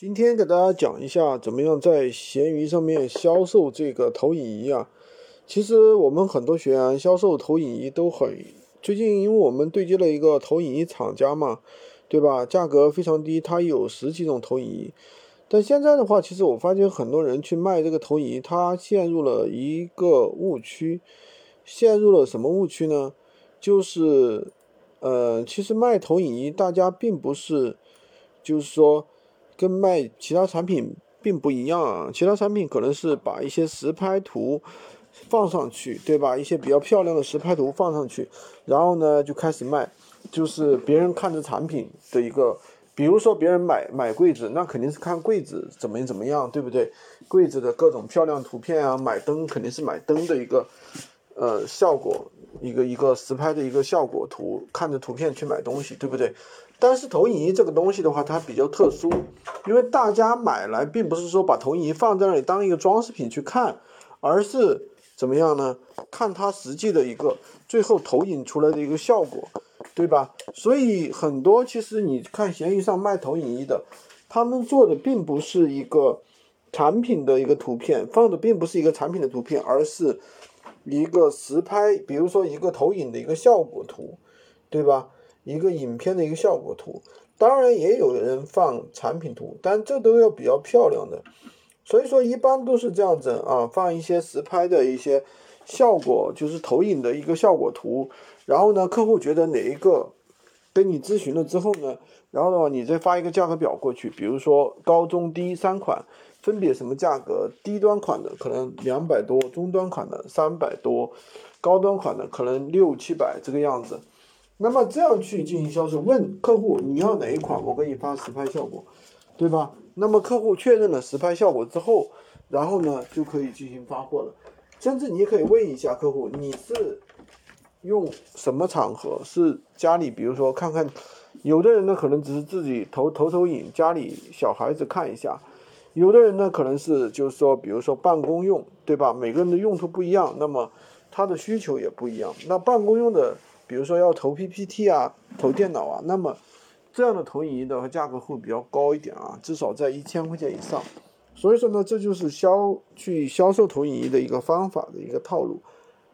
今天给大家讲一下，怎么样在闲鱼上面销售这个投影仪啊？其实我们很多学员销售投影仪都很，最近因为我们对接了一个投影仪厂家嘛，对吧？价格非常低，它有十几种投影仪。但现在的话，其实我发现很多人去卖这个投影仪，他陷入了一个误区，陷入了什么误区呢？就是，呃，其实卖投影仪，大家并不是，就是说。跟卖其他产品并不一样啊，其他产品可能是把一些实拍图放上去，对吧？一些比较漂亮的实拍图放上去，然后呢就开始卖，就是别人看着产品的一个，比如说别人买买柜子，那肯定是看柜子怎么怎么样，对不对？柜子的各种漂亮图片啊，买灯肯定是买灯的一个呃效果，一个一个实拍的一个效果图，看着图片去买东西，对不对？但是投影仪这个东西的话，它比较特殊，因为大家买来并不是说把投影仪放在那里当一个装饰品去看，而是怎么样呢？看它实际的一个最后投影出来的一个效果，对吧？所以很多其实你看闲鱼上卖投影仪的，他们做的并不是一个产品的一个图片，放的并不是一个产品的图片，而是一个实拍，比如说一个投影的一个效果图，对吧？一个影片的一个效果图，当然也有人放产品图，但这都要比较漂亮的，所以说一般都是这样子啊，放一些实拍的一些效果，就是投影的一个效果图，然后呢，客户觉得哪一个跟你咨询了之后呢，然后的话你再发一个价格表过去，比如说高中低三款分别什么价格，低端款的可能两百多，中端款的三百多，高端款的可能六七百这个样子。那么这样去进行销售，问客户你要哪一款，我给你发实拍效果，对吧？那么客户确认了实拍效果之后，然后呢就可以进行发货了。甚至你可以问一下客户，你是用什么场合？是家里，比如说看看，有的人呢可能只是自己投投投影，家里小孩子看一下；有的人呢可能是就是说，比如说办公用，对吧？每个人的用途不一样，那么他的需求也不一样。那办公用的。比如说要投 PPT 啊，投电脑啊，那么这样的投影仪的价格会比较高一点啊，至少在一千块钱以上。所以说呢，这就是销去销售投影仪的一个方法的一个套路。